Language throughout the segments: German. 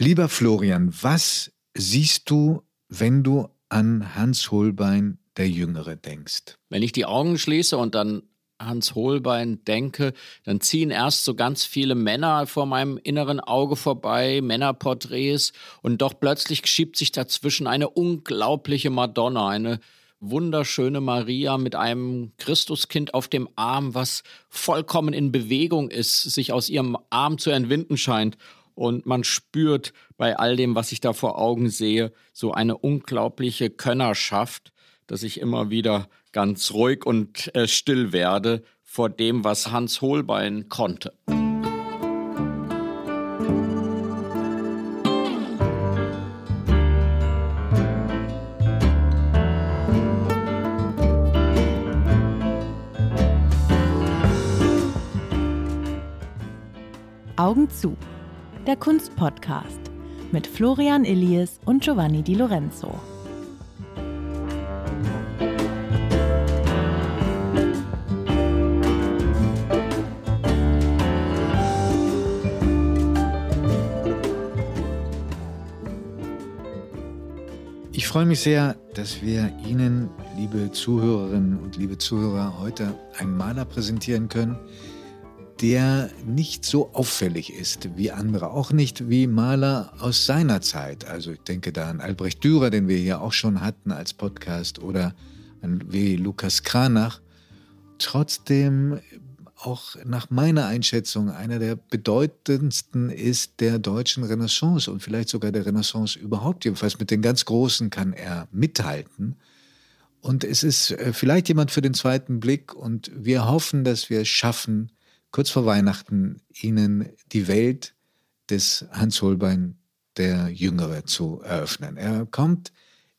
Lieber Florian, was siehst du, wenn du an Hans Holbein der Jüngere denkst? Wenn ich die Augen schließe und dann Hans Holbein denke, dann ziehen erst so ganz viele Männer vor meinem inneren Auge vorbei, Männerporträts, und doch plötzlich schiebt sich dazwischen eine unglaubliche Madonna, eine wunderschöne Maria mit einem Christuskind auf dem Arm, was vollkommen in Bewegung ist, sich aus ihrem Arm zu entwinden scheint. Und man spürt bei all dem, was ich da vor Augen sehe, so eine unglaubliche Könnerschaft, dass ich immer wieder ganz ruhig und äh, still werde vor dem, was Hans Holbein konnte. Augen zu. Der Kunstpodcast mit Florian Illies und Giovanni Di Lorenzo. Ich freue mich sehr, dass wir Ihnen, liebe Zuhörerinnen und liebe Zuhörer, heute einen Maler präsentieren können, der nicht so auffällig ist wie andere, auch nicht wie Maler aus seiner Zeit. Also ich denke da an Albrecht Dürer, den wir hier auch schon hatten als Podcast, oder an wie Lukas Kranach. Trotzdem auch nach meiner Einschätzung einer der bedeutendsten ist der deutschen Renaissance und vielleicht sogar der Renaissance überhaupt. Jedenfalls mit den ganz Großen kann er mithalten. Und es ist äh, vielleicht jemand für den zweiten Blick und wir hoffen, dass wir es schaffen, kurz vor Weihnachten Ihnen die Welt des Hans Holbein der Jüngere zu eröffnen. Er kommt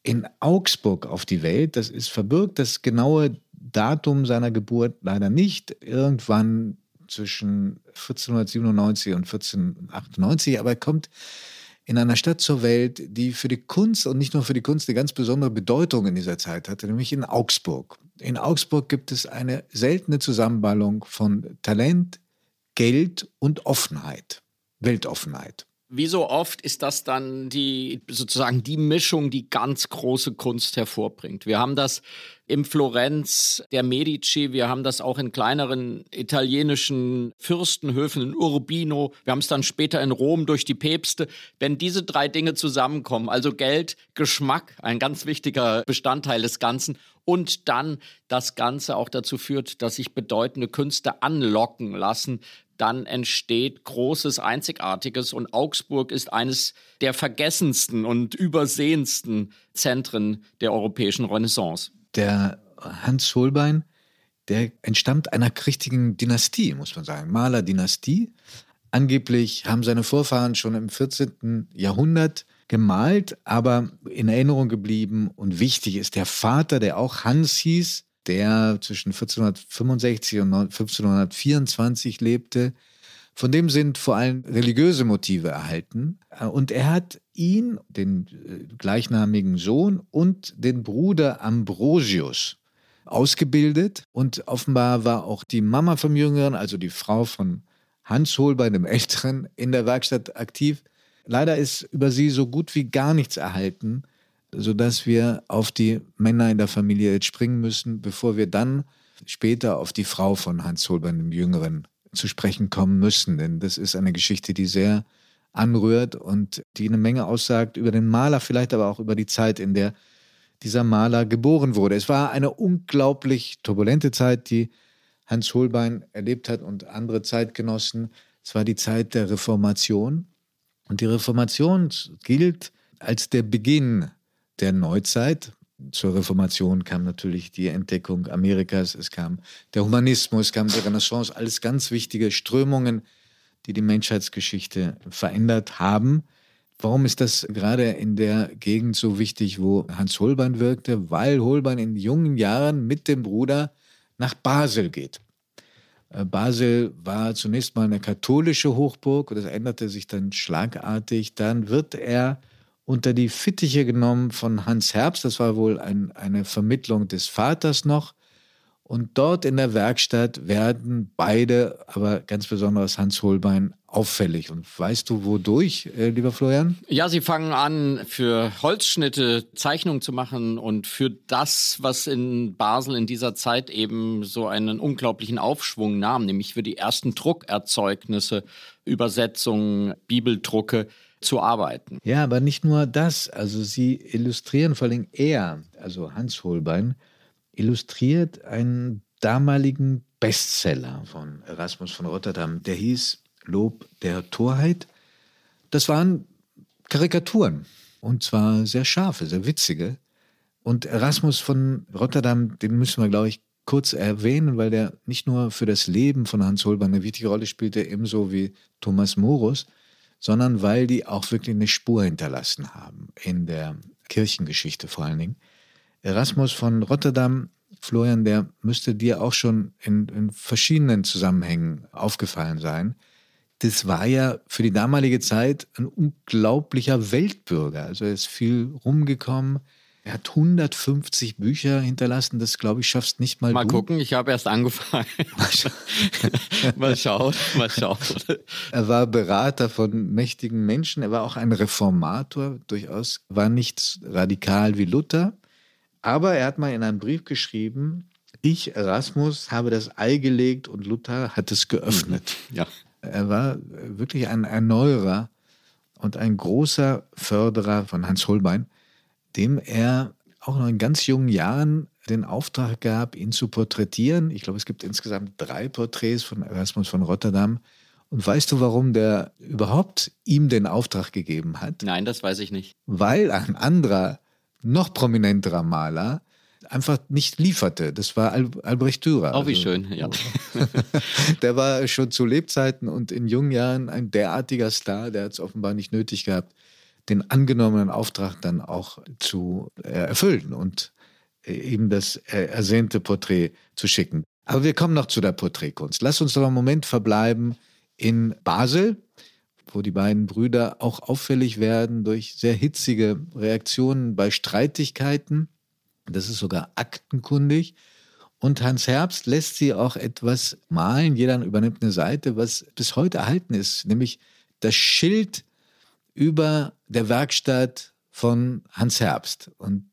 in Augsburg auf die Welt. Das ist verbirgt das genaue Datum seiner Geburt leider nicht. Irgendwann zwischen 1497 und 1498, aber er kommt in einer Stadt zur Welt, die für die Kunst und nicht nur für die Kunst eine ganz besondere Bedeutung in dieser Zeit hatte, nämlich in Augsburg. In Augsburg gibt es eine seltene Zusammenballung von Talent, Geld und Offenheit, Weltoffenheit. Wie so oft ist das dann die sozusagen die Mischung, die ganz große Kunst hervorbringt. Wir haben das im Florenz der Medici, wir haben das auch in kleineren italienischen Fürstenhöfen in Urbino, wir haben es dann später in Rom durch die Päpste. Wenn diese drei Dinge zusammenkommen, also Geld, Geschmack, ein ganz wichtiger Bestandteil des Ganzen und dann das Ganze auch dazu führt, dass sich bedeutende Künste anlocken lassen, dann entsteht Großes, Einzigartiges und Augsburg ist eines der vergessensten und übersehensten Zentren der europäischen Renaissance. Der Hans Holbein, der entstammt einer richtigen Dynastie, muss man sagen, Malerdynastie. Angeblich haben seine Vorfahren schon im 14. Jahrhundert gemalt, aber in Erinnerung geblieben und wichtig ist der Vater, der auch Hans hieß, der zwischen 1465 und 1524 lebte. Von dem sind vor allem religiöse Motive erhalten. Und er hat ihn, den äh, gleichnamigen Sohn und den Bruder Ambrosius ausgebildet. Und offenbar war auch die Mama vom Jüngeren, also die Frau von Hans Holbein, dem Älteren, in der Werkstatt aktiv. Leider ist über sie so gut wie gar nichts erhalten sodass wir auf die Männer in der Familie jetzt springen müssen, bevor wir dann später auf die Frau von Hans Holbein dem Jüngeren zu sprechen kommen müssen. Denn das ist eine Geschichte, die sehr anrührt und die eine Menge aussagt über den Maler, vielleicht aber auch über die Zeit, in der dieser Maler geboren wurde. Es war eine unglaublich turbulente Zeit, die Hans Holbein erlebt hat und andere Zeitgenossen. Es war die Zeit der Reformation. Und die Reformation gilt als der Beginn der Neuzeit. Zur Reformation kam natürlich die Entdeckung Amerikas, es kam der Humanismus, es kam die Renaissance, alles ganz wichtige Strömungen, die die Menschheitsgeschichte verändert haben. Warum ist das gerade in der Gegend so wichtig, wo Hans Holbein wirkte? Weil Holbein in jungen Jahren mit dem Bruder nach Basel geht. Äh, Basel war zunächst mal eine katholische Hochburg und das änderte sich dann schlagartig. Dann wird er unter die Fittiche genommen von Hans Herbst. Das war wohl ein, eine Vermittlung des Vaters noch. Und dort in der Werkstatt werden beide, aber ganz besonders Hans Holbein, auffällig. Und weißt du, wodurch, äh, lieber Florian? Ja, sie fangen an, für Holzschnitte Zeichnungen zu machen und für das, was in Basel in dieser Zeit eben so einen unglaublichen Aufschwung nahm, nämlich für die ersten Druckerzeugnisse, Übersetzungen, Bibeldrucke zu arbeiten. Ja, aber nicht nur das. Also sie illustrieren, vor allem er, also Hans Holbein, illustriert einen damaligen Bestseller von Erasmus von Rotterdam, der hieß Lob der Torheit. Das waren Karikaturen und zwar sehr scharfe, sehr witzige. Und Erasmus von Rotterdam, den müssen wir, glaube ich, kurz erwähnen, weil der nicht nur für das Leben von Hans Holbein eine wichtige Rolle spielte, ebenso wie Thomas Morus, sondern weil die auch wirklich eine Spur hinterlassen haben in der Kirchengeschichte vor allen Dingen. Erasmus von Rotterdam, Florian, der müsste dir auch schon in, in verschiedenen Zusammenhängen aufgefallen sein das war ja für die damalige Zeit ein unglaublicher Weltbürger. Also er ist viel rumgekommen. Er hat 150 Bücher hinterlassen. Das, glaube ich, schaffst nicht mal. Mal du. gucken, ich habe erst angefangen. mal schauen, mal schauen. Er war Berater von mächtigen Menschen. Er war auch ein Reformator, durchaus. War nicht radikal wie Luther. Aber er hat mal in einem Brief geschrieben, ich, Erasmus, habe das Ei gelegt und Luther hat es geöffnet. Ja. Er war wirklich ein Erneuerer und ein großer Förderer von Hans Holbein, dem er auch noch in ganz jungen Jahren den Auftrag gab, ihn zu porträtieren. Ich glaube, es gibt insgesamt drei Porträts von Erasmus von Rotterdam. Und weißt du, warum der überhaupt ihm den Auftrag gegeben hat? Nein, das weiß ich nicht. Weil ein anderer, noch prominenterer Maler einfach nicht lieferte. Das war Al Albrecht Dürer. Auch wie also, schön, ja. der war schon zu Lebzeiten und in jungen Jahren ein derartiger Star, der hat es offenbar nicht nötig gehabt, den angenommenen Auftrag dann auch zu äh, erfüllen und äh, ihm das äh, ersehnte Porträt zu schicken. Aber wir kommen noch zu der Porträtkunst. Lass uns doch einen Moment verbleiben in Basel, wo die beiden Brüder auch auffällig werden durch sehr hitzige Reaktionen bei Streitigkeiten. Das ist sogar aktenkundig. Und Hans Herbst lässt sie auch etwas malen. Jeder übernimmt eine Seite, was bis heute erhalten ist, nämlich das Schild über der Werkstatt von Hans Herbst. Und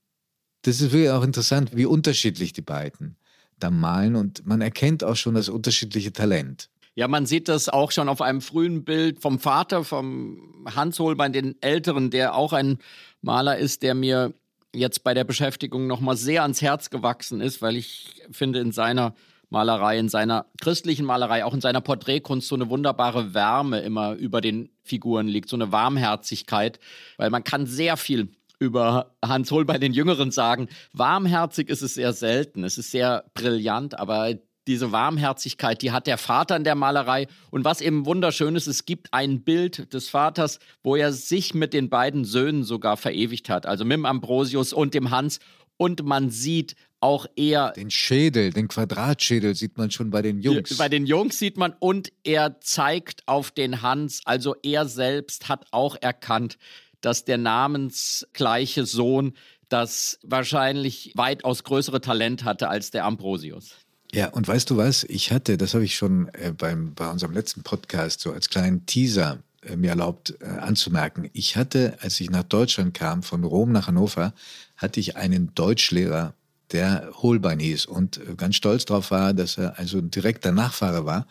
das ist wirklich auch interessant, wie unterschiedlich die beiden da malen. Und man erkennt auch schon das unterschiedliche Talent. Ja, man sieht das auch schon auf einem frühen Bild vom Vater, vom Hans Holbein, den Älteren, der auch ein Maler ist, der mir jetzt bei der Beschäftigung nochmal sehr ans Herz gewachsen ist, weil ich finde, in seiner Malerei, in seiner christlichen Malerei, auch in seiner Porträtkunst so eine wunderbare Wärme immer über den Figuren liegt, so eine Warmherzigkeit, weil man kann sehr viel über Hans Hohl bei den Jüngeren sagen. Warmherzig ist es sehr selten, es ist sehr brillant, aber diese Warmherzigkeit, die hat der Vater in der Malerei. Und was eben wunderschön ist, es gibt ein Bild des Vaters, wo er sich mit den beiden Söhnen sogar verewigt hat, also mit dem Ambrosius und dem Hans. Und man sieht auch eher. Den Schädel, den Quadratschädel sieht man schon bei den Jungs. Bei den Jungs sieht man und er zeigt auf den Hans, also er selbst hat auch erkannt, dass der namensgleiche Sohn das wahrscheinlich weitaus größere Talent hatte als der Ambrosius. Ja, und weißt du was? Ich hatte, das habe ich schon äh, beim, bei unserem letzten Podcast so als kleinen Teaser äh, mir erlaubt äh, anzumerken. Ich hatte, als ich nach Deutschland kam, von Rom nach Hannover, hatte ich einen Deutschlehrer, der Holbein hieß und äh, ganz stolz darauf war, dass er also ein direkter Nachfahre war.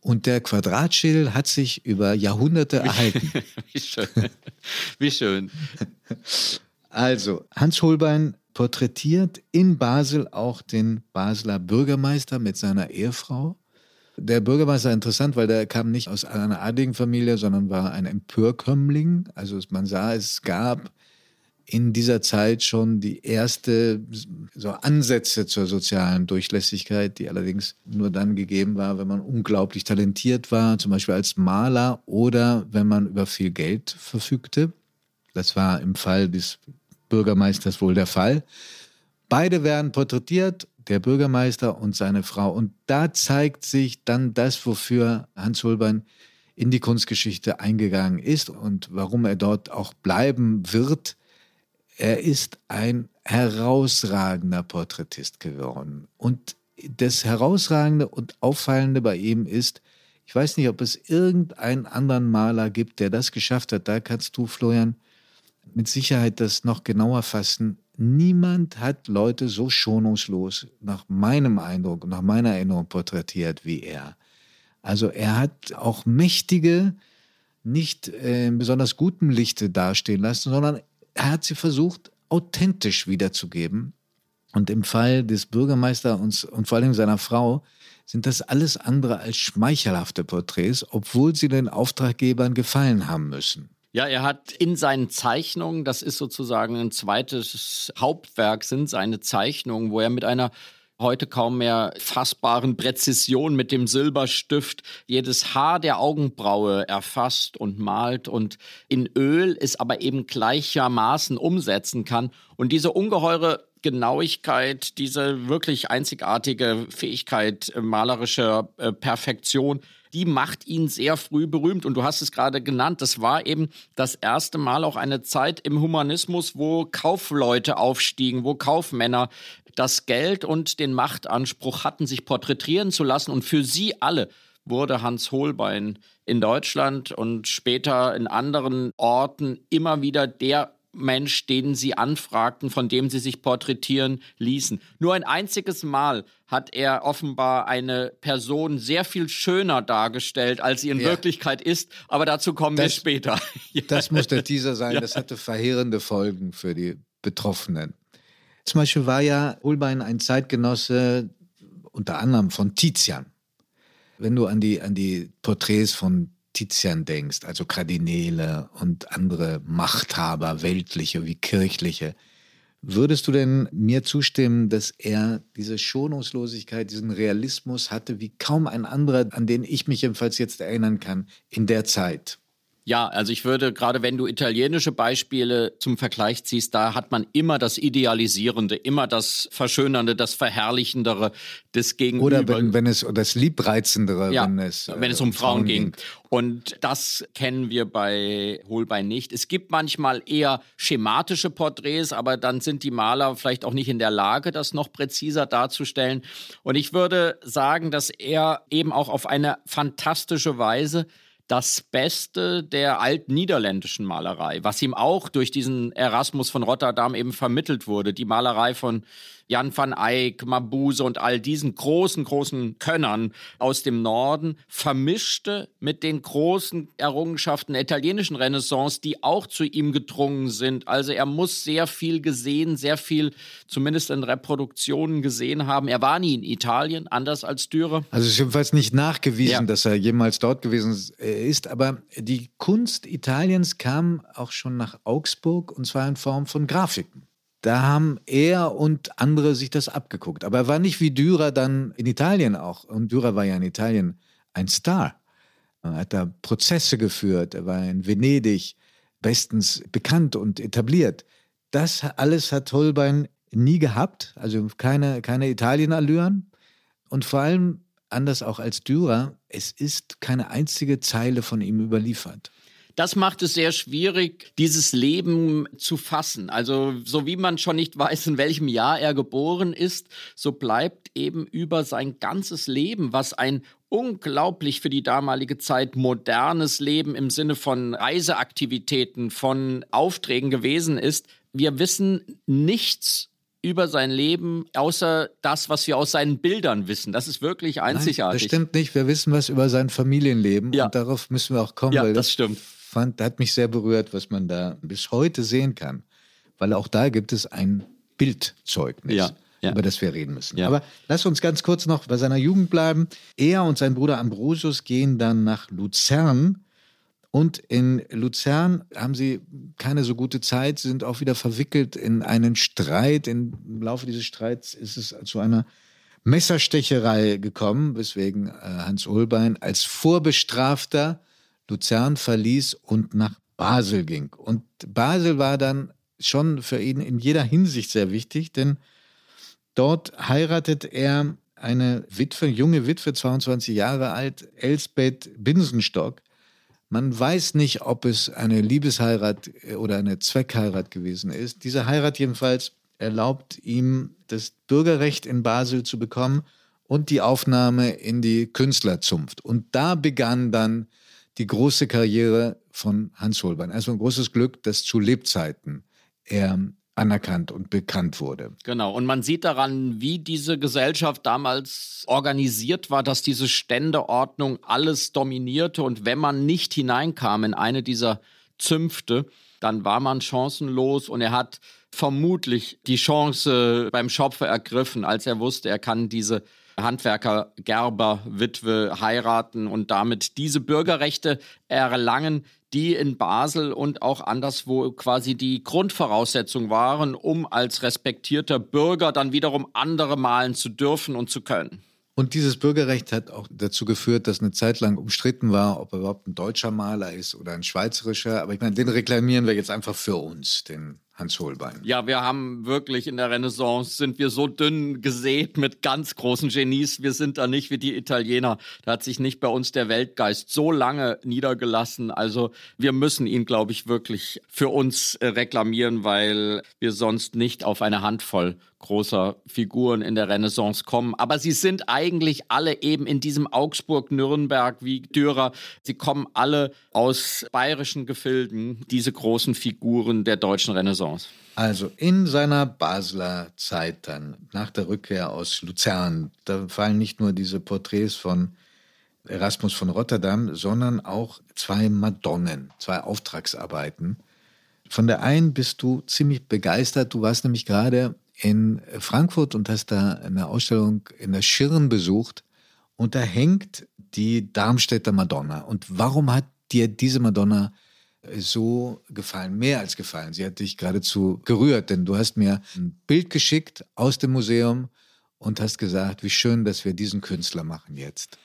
Und der Quadratschädel hat sich über Jahrhunderte erhalten. Wie schön. Wie schön. Also, Hans Holbein porträtiert in Basel auch den Basler Bürgermeister mit seiner Ehefrau. Der Bürgermeister interessant, weil der kam nicht aus einer adligen Familie, sondern war ein Empörkömmling. Also man sah, es gab in dieser Zeit schon die erste so Ansätze zur sozialen Durchlässigkeit, die allerdings nur dann gegeben war, wenn man unglaublich talentiert war, zum Beispiel als Maler oder wenn man über viel Geld verfügte. Das war im Fall des Bürgermeisters wohl der Fall. Beide werden porträtiert, der Bürgermeister und seine Frau. Und da zeigt sich dann das, wofür Hans Holbein in die Kunstgeschichte eingegangen ist und warum er dort auch bleiben wird. Er ist ein herausragender Porträtist geworden. Und das Herausragende und Auffallende bei ihm ist, Ich weiß nicht, ob es irgendeinen anderen Maler gibt, der das geschafft hat. Da kannst du, Florian, mit Sicherheit das noch genauer fassen. Niemand hat Leute so schonungslos nach meinem Eindruck, nach meiner Erinnerung porträtiert wie er. Also er hat auch mächtige, nicht äh, in besonders gutem Lichte dastehen lassen, sondern er hat sie versucht, authentisch wiederzugeben. Und im Fall des Bürgermeisters und, und vor allem seiner Frau sind das alles andere als schmeichelhafte Porträts, obwohl sie den Auftraggebern gefallen haben müssen. Ja, er hat in seinen Zeichnungen, das ist sozusagen ein zweites Hauptwerk, sind seine Zeichnungen, wo er mit einer heute kaum mehr fassbaren Präzision mit dem Silberstift jedes Haar der Augenbraue erfasst und malt und in Öl es aber eben gleichermaßen umsetzen kann. Und diese ungeheure Genauigkeit, diese wirklich einzigartige Fähigkeit malerischer äh, Perfektion, die macht ihn sehr früh berühmt. Und du hast es gerade genannt, das war eben das erste Mal auch eine Zeit im Humanismus, wo Kaufleute aufstiegen, wo Kaufmänner das Geld und den Machtanspruch hatten, sich porträtieren zu lassen. Und für sie alle wurde Hans Holbein in Deutschland und später in anderen Orten immer wieder der Mensch, den sie anfragten, von dem sie sich porträtieren ließen. Nur ein einziges Mal hat er offenbar eine Person sehr viel schöner dargestellt, als sie in ja. Wirklichkeit ist. Aber dazu kommen das, wir später. Das muss der Teaser sein. Ja. Das hatte verheerende Folgen für die Betroffenen. Zum Beispiel war ja Holbein ein Zeitgenosse unter anderem von Tizian. Wenn du an die, an die Porträts von Tizian denkst, also Kardinäle und andere Machthaber, weltliche wie kirchliche, würdest du denn mir zustimmen, dass er diese Schonungslosigkeit, diesen Realismus hatte wie kaum ein anderer, an den ich mich jedenfalls jetzt erinnern kann, in der Zeit? Ja, also ich würde, gerade wenn du italienische Beispiele zum Vergleich ziehst, da hat man immer das Idealisierende, immer das Verschönernde, das Verherrlichendere des Gegenüber. Oder wenn, wenn es das Liebreizendere, ja, wenn es, äh, wenn es um Frauen, Frauen ging. ging. Und das kennen wir bei Holbein nicht. Es gibt manchmal eher schematische Porträts, aber dann sind die Maler vielleicht auch nicht in der Lage, das noch präziser darzustellen. Und ich würde sagen, dass er eben auch auf eine fantastische Weise das Beste der altniederländischen Malerei, was ihm auch durch diesen Erasmus von Rotterdam eben vermittelt wurde. Die Malerei von Jan van Eyck, Mabuse und all diesen großen, großen Könnern aus dem Norden vermischte mit den großen Errungenschaften der italienischen Renaissance, die auch zu ihm gedrungen sind. Also er muss sehr viel gesehen, sehr viel zumindest in Reproduktionen gesehen haben. Er war nie in Italien, anders als Dürer. Also es ist jedenfalls nicht nachgewiesen, ja. dass er jemals dort gewesen ist, aber die Kunst Italiens kam auch schon nach Augsburg und zwar in Form von Grafiken. Da haben er und andere sich das abgeguckt. Aber er war nicht wie Dürer dann in Italien auch. Und Dürer war ja in Italien ein Star. Er hat da Prozesse geführt. Er war in Venedig bestens bekannt und etabliert. Das alles hat Holbein nie gehabt. Also keine, keine Italien-Allüren. Und vor allem, anders auch als Dürer, es ist keine einzige Zeile von ihm überliefert. Das macht es sehr schwierig, dieses Leben zu fassen. Also so wie man schon nicht weiß, in welchem Jahr er geboren ist, so bleibt eben über sein ganzes Leben, was ein unglaublich für die damalige Zeit modernes Leben im Sinne von Reiseaktivitäten, von Aufträgen gewesen ist. Wir wissen nichts über sein Leben, außer das, was wir aus seinen Bildern wissen. Das ist wirklich einzigartig. Nein, das stimmt nicht. Wir wissen was über sein Familienleben ja. und darauf müssen wir auch kommen. Ja, das, das stimmt fand, hat mich sehr berührt, was man da bis heute sehen kann. Weil auch da gibt es ein Bildzeugnis. Ja. Ja. über das wir reden müssen. Ja. Aber lass uns ganz kurz noch bei seiner Jugend bleiben. Er und sein Bruder Ambrosius gehen dann nach Luzern. Und in Luzern haben sie keine so gute Zeit, sind auch wieder verwickelt in einen Streit. Im Laufe dieses Streits ist es zu einer Messerstecherei gekommen, weswegen äh, Hans Holbein als Vorbestrafter Luzern verließ und nach Basel ging. Und Basel war dann schon für ihn in jeder Hinsicht sehr wichtig, denn dort heiratet er eine Witwe, junge Witwe, 22 Jahre alt, Elsbeth Binsenstock. Man weiß nicht, ob es eine Liebesheirat oder eine Zweckheirat gewesen ist. Diese Heirat jedenfalls erlaubt ihm, das Bürgerrecht in Basel zu bekommen und die Aufnahme in die Künstlerzunft. Und da begann dann die große Karriere von Hans Holbein. Also ein großes Glück, dass zu Lebzeiten er anerkannt und bekannt wurde. Genau, und man sieht daran, wie diese Gesellschaft damals organisiert war, dass diese Ständeordnung alles dominierte und wenn man nicht hineinkam in eine dieser Zünfte, dann war man chancenlos und er hat vermutlich die Chance beim Schopfe ergriffen, als er wusste, er kann diese Handwerker, Gerber, Witwe heiraten und damit diese Bürgerrechte erlangen, die in Basel und auch anderswo quasi die Grundvoraussetzung waren, um als respektierter Bürger dann wiederum andere malen zu dürfen und zu können. Und dieses Bürgerrecht hat auch dazu geführt, dass eine Zeit lang umstritten war, ob er überhaupt ein deutscher Maler ist oder ein schweizerischer. Aber ich meine, den reklamieren wir jetzt einfach für uns, den Hans Holbein. Ja, wir haben wirklich in der Renaissance sind wir so dünn gesät mit ganz großen Genies. Wir sind da nicht wie die Italiener. Da hat sich nicht bei uns der Weltgeist so lange niedergelassen. Also wir müssen ihn, glaube ich, wirklich für uns äh, reklamieren, weil wir sonst nicht auf eine Handvoll großer Figuren in der Renaissance kommen. Aber sie sind eigentlich alle eben in diesem Augsburg-Nürnberg wie Dürer. Sie kommen alle aus bayerischen Gefilden, diese großen Figuren der deutschen Renaissance. Renaissance? Also in seiner Basler Zeit dann, nach der Rückkehr aus Luzern, da fallen nicht nur diese Porträts von Erasmus von Rotterdam, sondern auch zwei Madonnen, zwei Auftragsarbeiten. Von der einen bist du ziemlich begeistert. Du warst nämlich gerade in Frankfurt und hast da eine Ausstellung in der Schirn besucht. Und da hängt die Darmstädter Madonna. Und warum hat dir diese Madonna so gefallen, mehr als gefallen. Sie hat dich geradezu gerührt, denn du hast mir ein Bild geschickt aus dem Museum und hast gesagt, wie schön, dass wir diesen Künstler machen jetzt.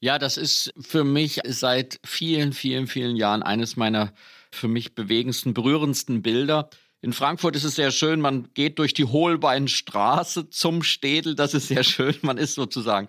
Ja, das ist für mich seit vielen, vielen, vielen Jahren eines meiner für mich bewegendsten, berührendsten Bilder. In Frankfurt ist es sehr schön, man geht durch die Holbeinstraße zum Städel, das ist sehr schön, man ist sozusagen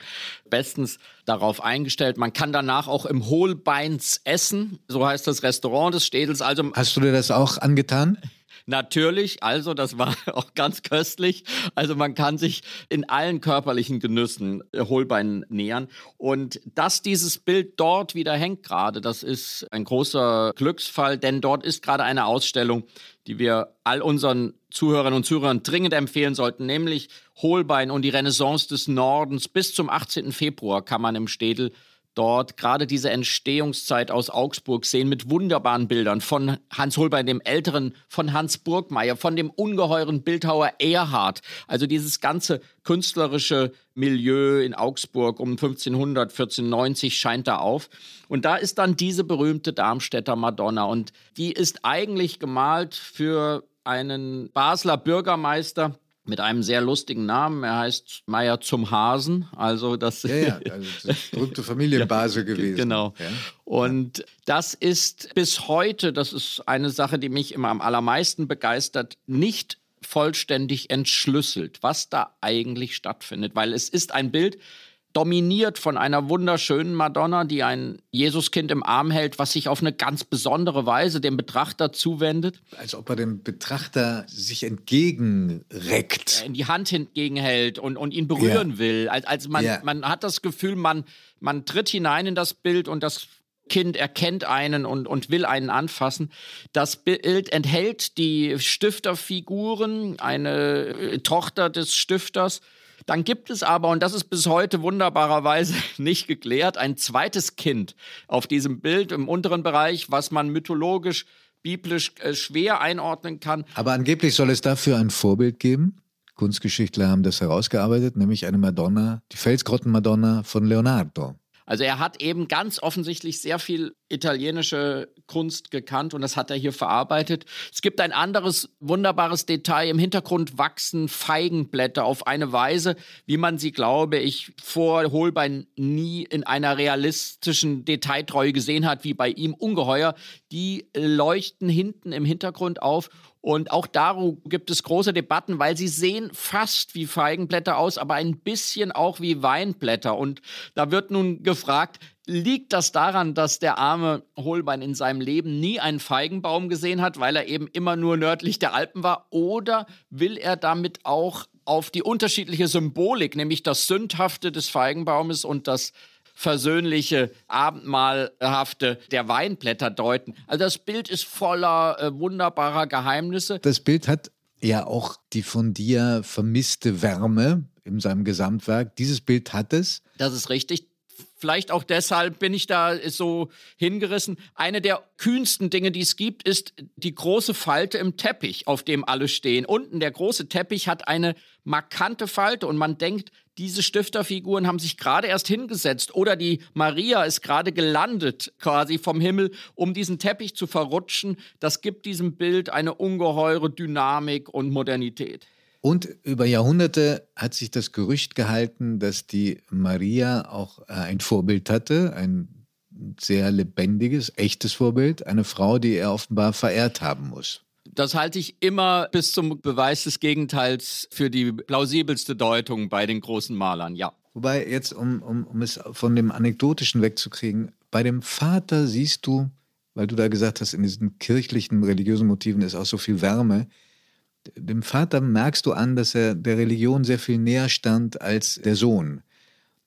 bestens darauf eingestellt. Man kann danach auch im Holbeins essen, so heißt das Restaurant des Städels. Also Hast du dir das auch angetan? Natürlich, also das war auch ganz köstlich. Also man kann sich in allen körperlichen Genüssen äh, Holbein nähern. Und dass dieses Bild dort wieder hängt gerade, das ist ein großer Glücksfall, denn dort ist gerade eine Ausstellung, die wir all unseren Zuhörerinnen und Zuhörern dringend empfehlen sollten, nämlich Holbein und die Renaissance des Nordens. Bis zum 18. Februar kann man im Städel dort gerade diese Entstehungszeit aus Augsburg sehen mit wunderbaren Bildern von Hans Holbein, dem Älteren, von Hans Burgmeier, von dem ungeheuren Bildhauer Erhard. Also dieses ganze künstlerische Milieu in Augsburg um 1500, 1490 scheint da auf. Und da ist dann diese berühmte Darmstädter Madonna und die ist eigentlich gemalt für einen Basler Bürgermeister, mit einem sehr lustigen Namen. Er heißt Meier zum Hasen. Also das, ja, ja, also das berühmte Familienbase ja, gewesen. Genau. Ja. Und das ist bis heute, das ist eine Sache, die mich immer am allermeisten begeistert, nicht vollständig entschlüsselt, was da eigentlich stattfindet. Weil es ist ein Bild, dominiert von einer wunderschönen Madonna, die ein Jesuskind im Arm hält, was sich auf eine ganz besondere Weise dem Betrachter zuwendet. Als ob er dem Betrachter sich entgegenreckt. In die Hand entgegenhält und, und ihn berühren ja. will. Also man, ja. man hat das Gefühl, man, man tritt hinein in das Bild und das Kind erkennt einen und, und will einen anfassen. Das Bild enthält die Stifterfiguren, eine äh, Tochter des Stifters, dann gibt es aber, und das ist bis heute wunderbarerweise nicht geklärt, ein zweites Kind auf diesem Bild im unteren Bereich, was man mythologisch, biblisch äh, schwer einordnen kann. Aber angeblich soll es dafür ein Vorbild geben. Kunstgeschichtler haben das herausgearbeitet, nämlich eine Madonna, die Felsgrotten-Madonna von Leonardo. Also er hat eben ganz offensichtlich sehr viel italienische Kunst gekannt und das hat er hier verarbeitet. Es gibt ein anderes wunderbares Detail. Im Hintergrund wachsen Feigenblätter auf eine Weise, wie man sie, glaube ich, vor Holbein nie in einer realistischen Detailtreue gesehen hat, wie bei ihm ungeheuer. Die leuchten hinten im Hintergrund auf und auch darum gibt es große Debatten, weil sie sehen fast wie Feigenblätter aus, aber ein bisschen auch wie Weinblätter. Und da wird nun gefragt, liegt das daran, dass der arme Holbein in seinem Leben nie einen Feigenbaum gesehen hat, weil er eben immer nur nördlich der Alpen war? Oder will er damit auch auf die unterschiedliche Symbolik, nämlich das Sündhafte des Feigenbaumes und das versöhnliche, abendmahlhafte der Weinblätter deuten. Also das Bild ist voller äh, wunderbarer Geheimnisse. Das Bild hat ja auch die von dir vermisste Wärme in seinem Gesamtwerk. Dieses Bild hat es. Das ist richtig. Vielleicht auch deshalb bin ich da so hingerissen. Eine der kühnsten Dinge, die es gibt, ist die große Falte im Teppich, auf dem alle stehen. Unten der große Teppich hat eine markante Falte und man denkt, diese Stifterfiguren haben sich gerade erst hingesetzt oder die Maria ist gerade gelandet quasi vom Himmel, um diesen Teppich zu verrutschen. Das gibt diesem Bild eine ungeheure Dynamik und Modernität. Und über Jahrhunderte hat sich das Gerücht gehalten, dass die Maria auch äh, ein Vorbild hatte, ein sehr lebendiges, echtes Vorbild, eine Frau, die er offenbar verehrt haben muss. Das halte ich immer bis zum Beweis des Gegenteils für die plausibelste Deutung bei den großen Malern, ja. Wobei jetzt, um, um, um es von dem Anekdotischen wegzukriegen, bei dem Vater siehst du, weil du da gesagt hast, in diesen kirchlichen, religiösen Motiven ist auch so viel Wärme, dem Vater merkst du an, dass er der Religion sehr viel näher stand als der Sohn.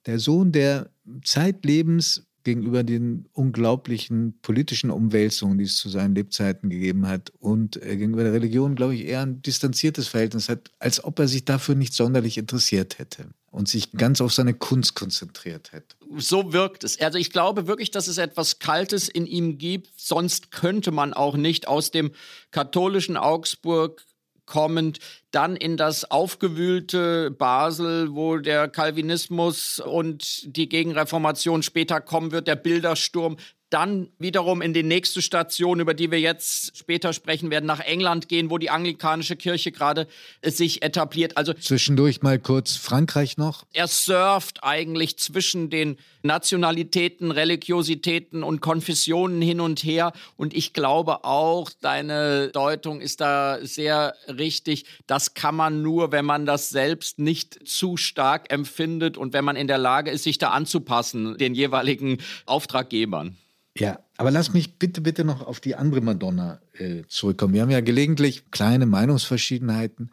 Der Sohn, der zeitlebens gegenüber den unglaublichen politischen Umwälzungen, die es zu seinen Lebzeiten gegeben hat, und äh, gegenüber der Religion, glaube ich, eher ein distanziertes Verhältnis hat, als ob er sich dafür nicht sonderlich interessiert hätte und sich ganz auf seine Kunst konzentriert hätte. So wirkt es. Also ich glaube wirklich, dass es etwas Kaltes in ihm gibt, sonst könnte man auch nicht aus dem katholischen Augsburg kommend dann in das aufgewühlte Basel, wo der Calvinismus und die Gegenreformation später kommen wird, der Bildersturm, dann wiederum in die nächste Station, über die wir jetzt später sprechen werden, nach England gehen, wo die anglikanische Kirche gerade sich etabliert. Also zwischendurch mal kurz Frankreich noch. Er surft eigentlich zwischen den Nationalitäten, Religiositäten und Konfessionen hin und her. Und ich glaube auch, deine Deutung ist da sehr richtig. Das kann man nur, wenn man das selbst nicht zu stark empfindet und wenn man in der Lage ist, sich da anzupassen, den jeweiligen Auftraggebern. Ja, aber lass mich bitte, bitte noch auf die andere Madonna äh, zurückkommen. Wir haben ja gelegentlich kleine Meinungsverschiedenheiten.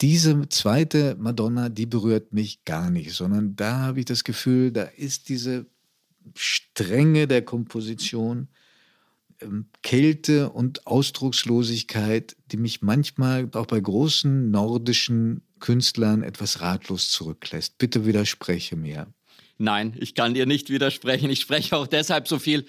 Diese zweite Madonna, die berührt mich gar nicht, sondern da habe ich das Gefühl, da ist diese Strenge der Komposition, ähm, Kälte und Ausdruckslosigkeit, die mich manchmal auch bei großen nordischen Künstlern etwas ratlos zurücklässt. Bitte widerspreche mir. Nein, ich kann dir nicht widersprechen. Ich spreche auch deshalb so viel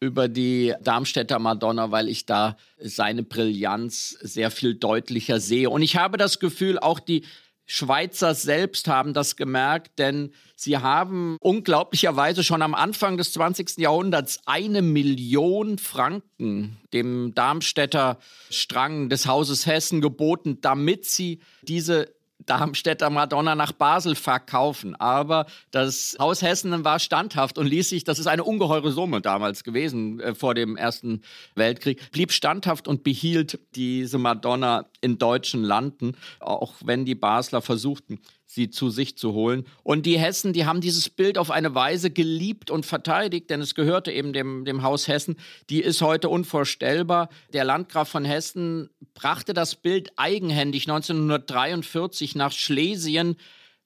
über die Darmstädter Madonna, weil ich da seine Brillanz sehr viel deutlicher sehe. Und ich habe das Gefühl, auch die Schweizer selbst haben das gemerkt, denn sie haben unglaublicherweise schon am Anfang des 20. Jahrhunderts eine Million Franken dem Darmstädter Strang des Hauses Hessen geboten, damit sie diese Darmstädter Madonna nach Basel verkaufen. Aber das Haus Hessen war standhaft und ließ sich, das ist eine ungeheure Summe damals gewesen äh, vor dem Ersten Weltkrieg, blieb standhaft und behielt diese Madonna in deutschen Landen, auch wenn die Basler versuchten, sie zu sich zu holen. Und die Hessen, die haben dieses Bild auf eine Weise geliebt und verteidigt, denn es gehörte eben dem, dem Haus Hessen. Die ist heute unvorstellbar. Der Landgraf von Hessen brachte das Bild eigenhändig 1943 nach Schlesien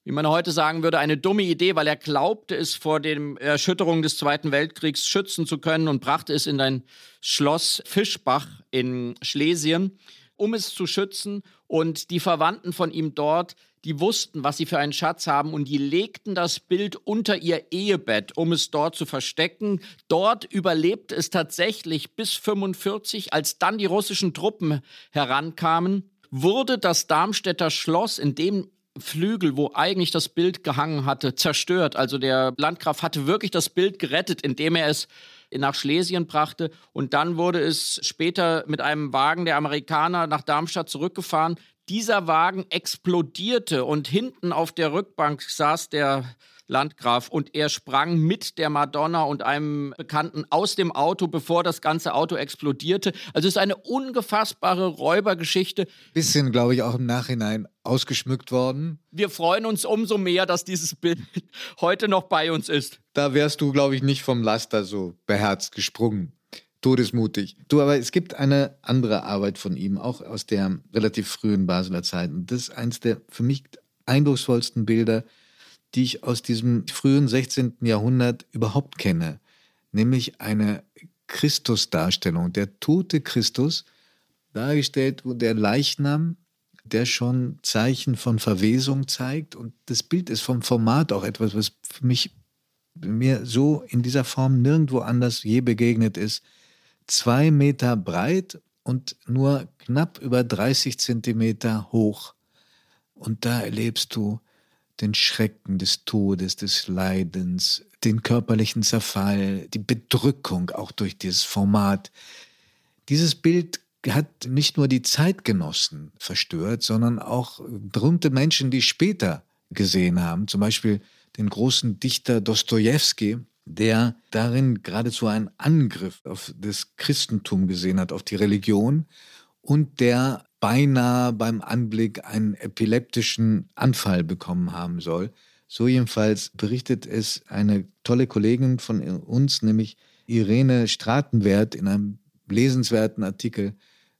wie man heute sagen würde, eine dumme Idee, weil er glaubte, es vor den Erschütterungen des Zweiten Weltkriegs schützen zu können und brachte es in ein Schloss Fischbach in Schlesien, um es zu schützen. Und die Verwandten von ihm dort die wussten, was sie für einen Schatz haben und die legten das Bild unter ihr Ehebett, um es dort zu verstecken. Dort überlebte es tatsächlich bis 45, als dann die russischen Truppen herankamen, wurde das Darmstädter Schloss, in dem Flügel, wo eigentlich das Bild gehangen hatte, zerstört. Also der Landgraf hatte wirklich das Bild gerettet, indem er es nach Schlesien brachte. Und dann wurde es später mit einem Wagen der Amerikaner nach Darmstadt zurückgefahren. Dieser Wagen explodierte und hinten auf der Rückbank saß der Landgraf und er sprang mit der Madonna und einem Bekannten aus dem Auto, bevor das ganze Auto explodierte. Also es ist eine ungefassbare Räubergeschichte. Bisschen, glaube ich, auch im Nachhinein ausgeschmückt worden. Wir freuen uns umso mehr, dass dieses Bild heute noch bei uns ist. Da wärst du, glaube ich, nicht vom Laster so beherzt gesprungen. todesmutig. Du, aber es gibt eine andere Arbeit von ihm, auch aus der relativ frühen Basler Zeit. Und das ist eins der für mich eindrucksvollsten Bilder, die ich aus diesem frühen 16. Jahrhundert überhaupt kenne. Nämlich eine Christusdarstellung, der tote Christus, dargestellt, wo der Leichnam, der schon Zeichen von Verwesung zeigt. Und das Bild ist vom Format auch etwas, was für mich mir so in dieser Form nirgendwo anders je begegnet ist zwei Meter breit und nur knapp über 30 Zentimeter hoch. Und da erlebst du den Schrecken des Todes, des Leidens, den körperlichen Zerfall, die Bedrückung auch durch dieses Format. Dieses Bild hat nicht nur die Zeitgenossen verstört, sondern auch berühmte Menschen, die später gesehen haben, zum Beispiel den großen Dichter Dostoevsky, der darin geradezu einen Angriff auf das Christentum gesehen hat, auf die Religion und der beinahe beim Anblick einen epileptischen Anfall bekommen haben soll. So jedenfalls berichtet es eine tolle Kollegin von uns, nämlich Irene Stratenwert in einem lesenswerten Artikel